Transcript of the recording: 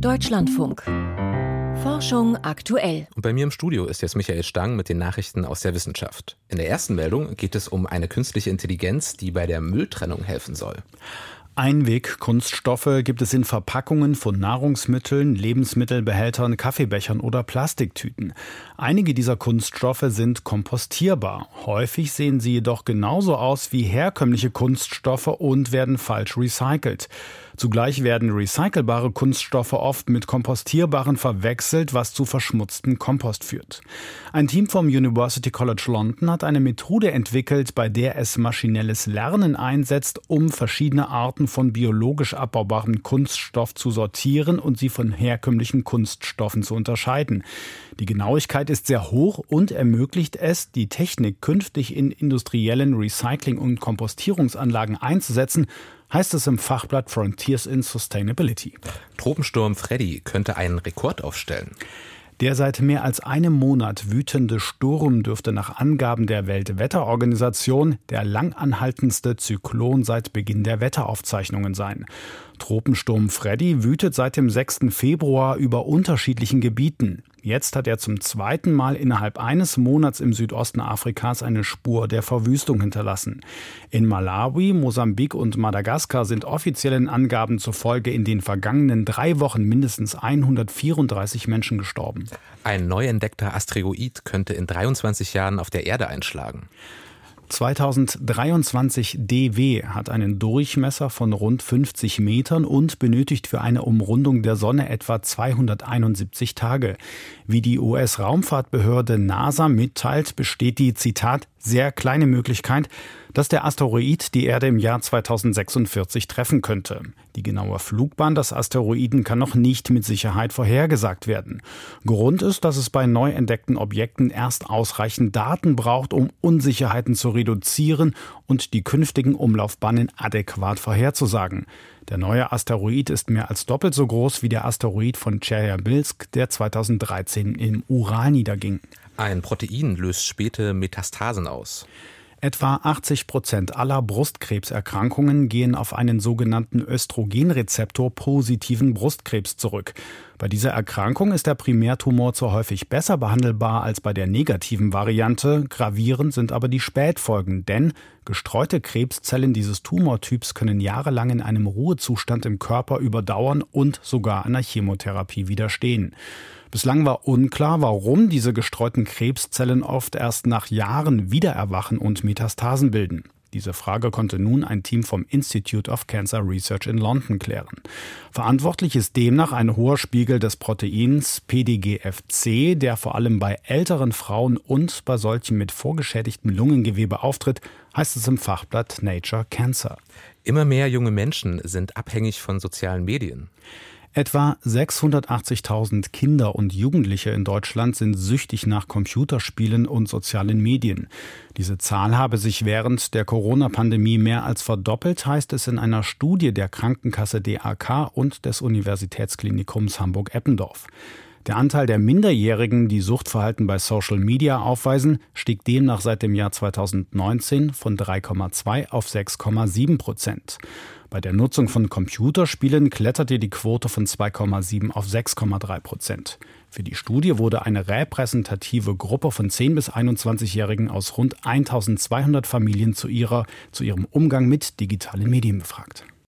Deutschlandfunk. Forschung aktuell. Und bei mir im Studio ist jetzt Michael Stang mit den Nachrichten aus der Wissenschaft. In der ersten Meldung geht es um eine künstliche Intelligenz, die bei der Mülltrennung helfen soll. Einwegkunststoffe gibt es in Verpackungen von Nahrungsmitteln, Lebensmittelbehältern, Kaffeebechern oder Plastiktüten. Einige dieser Kunststoffe sind kompostierbar. Häufig sehen sie jedoch genauso aus wie herkömmliche Kunststoffe und werden falsch recycelt. Zugleich werden recycelbare Kunststoffe oft mit kompostierbaren verwechselt, was zu verschmutztem Kompost führt. Ein Team vom University College London hat eine Methode entwickelt, bei der es maschinelles Lernen einsetzt, um verschiedene Arten von biologisch abbaubarem Kunststoff zu sortieren und sie von herkömmlichen Kunststoffen zu unterscheiden. Die Genauigkeit ist sehr hoch und ermöglicht es, die Technik künftig in industriellen Recycling- und Kompostierungsanlagen einzusetzen, heißt es im Fachblatt Frontiers in Sustainability. Tropensturm Freddy könnte einen Rekord aufstellen. Der seit mehr als einem Monat wütende Sturm dürfte nach Angaben der Weltwetterorganisation der langanhaltendste Zyklon seit Beginn der Wetteraufzeichnungen sein. Tropensturm Freddy wütet seit dem 6. Februar über unterschiedlichen Gebieten. Jetzt hat er zum zweiten Mal innerhalb eines Monats im Südosten Afrikas eine Spur der Verwüstung hinterlassen. In Malawi, Mosambik und Madagaskar sind offiziellen Angaben zufolge in den vergangenen drei Wochen mindestens 134 Menschen gestorben. Ein neu entdeckter Asteroid könnte in 23 Jahren auf der Erde einschlagen. 2023 DW hat einen Durchmesser von rund 50 Metern und benötigt für eine Umrundung der Sonne etwa 271 Tage. Wie die US-Raumfahrtbehörde NASA mitteilt, besteht die Zitat sehr kleine Möglichkeit, dass der Asteroid die Erde im Jahr 2046 treffen könnte. Die genaue Flugbahn des Asteroiden kann noch nicht mit Sicherheit vorhergesagt werden. Grund ist, dass es bei neu entdeckten Objekten erst ausreichend Daten braucht, um Unsicherheiten zu reduzieren und die künftigen Umlaufbahnen adäquat vorherzusagen. Der neue Asteroid ist mehr als doppelt so groß wie der Asteroid von Tschernobylsk, der 2013 im Ural niederging. Ein Protein löst späte Metastasen aus. Etwa 80 Prozent aller Brustkrebserkrankungen gehen auf einen sogenannten Östrogenrezeptor positiven Brustkrebs zurück. Bei dieser Erkrankung ist der Primärtumor zwar häufig besser behandelbar als bei der negativen Variante, gravierend sind aber die Spätfolgen, denn gestreute Krebszellen dieses Tumortyps können jahrelang in einem Ruhezustand im Körper überdauern und sogar einer Chemotherapie widerstehen. Bislang war unklar, warum diese gestreuten Krebszellen oft erst nach Jahren wieder erwachen und Metastasen bilden. Diese Frage konnte nun ein Team vom Institute of Cancer Research in London klären. Verantwortlich ist demnach ein hoher Spiegel des Proteins PDGFC, der vor allem bei älteren Frauen und bei solchen mit vorgeschädigtem Lungengewebe auftritt, heißt es im Fachblatt Nature Cancer. Immer mehr junge Menschen sind abhängig von sozialen Medien. Etwa 680.000 Kinder und Jugendliche in Deutschland sind süchtig nach Computerspielen und sozialen Medien. Diese Zahl habe sich während der Corona-Pandemie mehr als verdoppelt, heißt es in einer Studie der Krankenkasse DAK und des Universitätsklinikums Hamburg-Eppendorf. Der Anteil der Minderjährigen, die Suchtverhalten bei Social Media aufweisen, stieg demnach seit dem Jahr 2019 von 3,2 auf 6,7 Prozent. Bei der Nutzung von Computerspielen kletterte die Quote von 2,7 auf 6,3 Prozent. Für die Studie wurde eine repräsentative Gruppe von 10 bis 21-Jährigen aus rund 1200 Familien zu, ihrer, zu ihrem Umgang mit digitalen Medien befragt.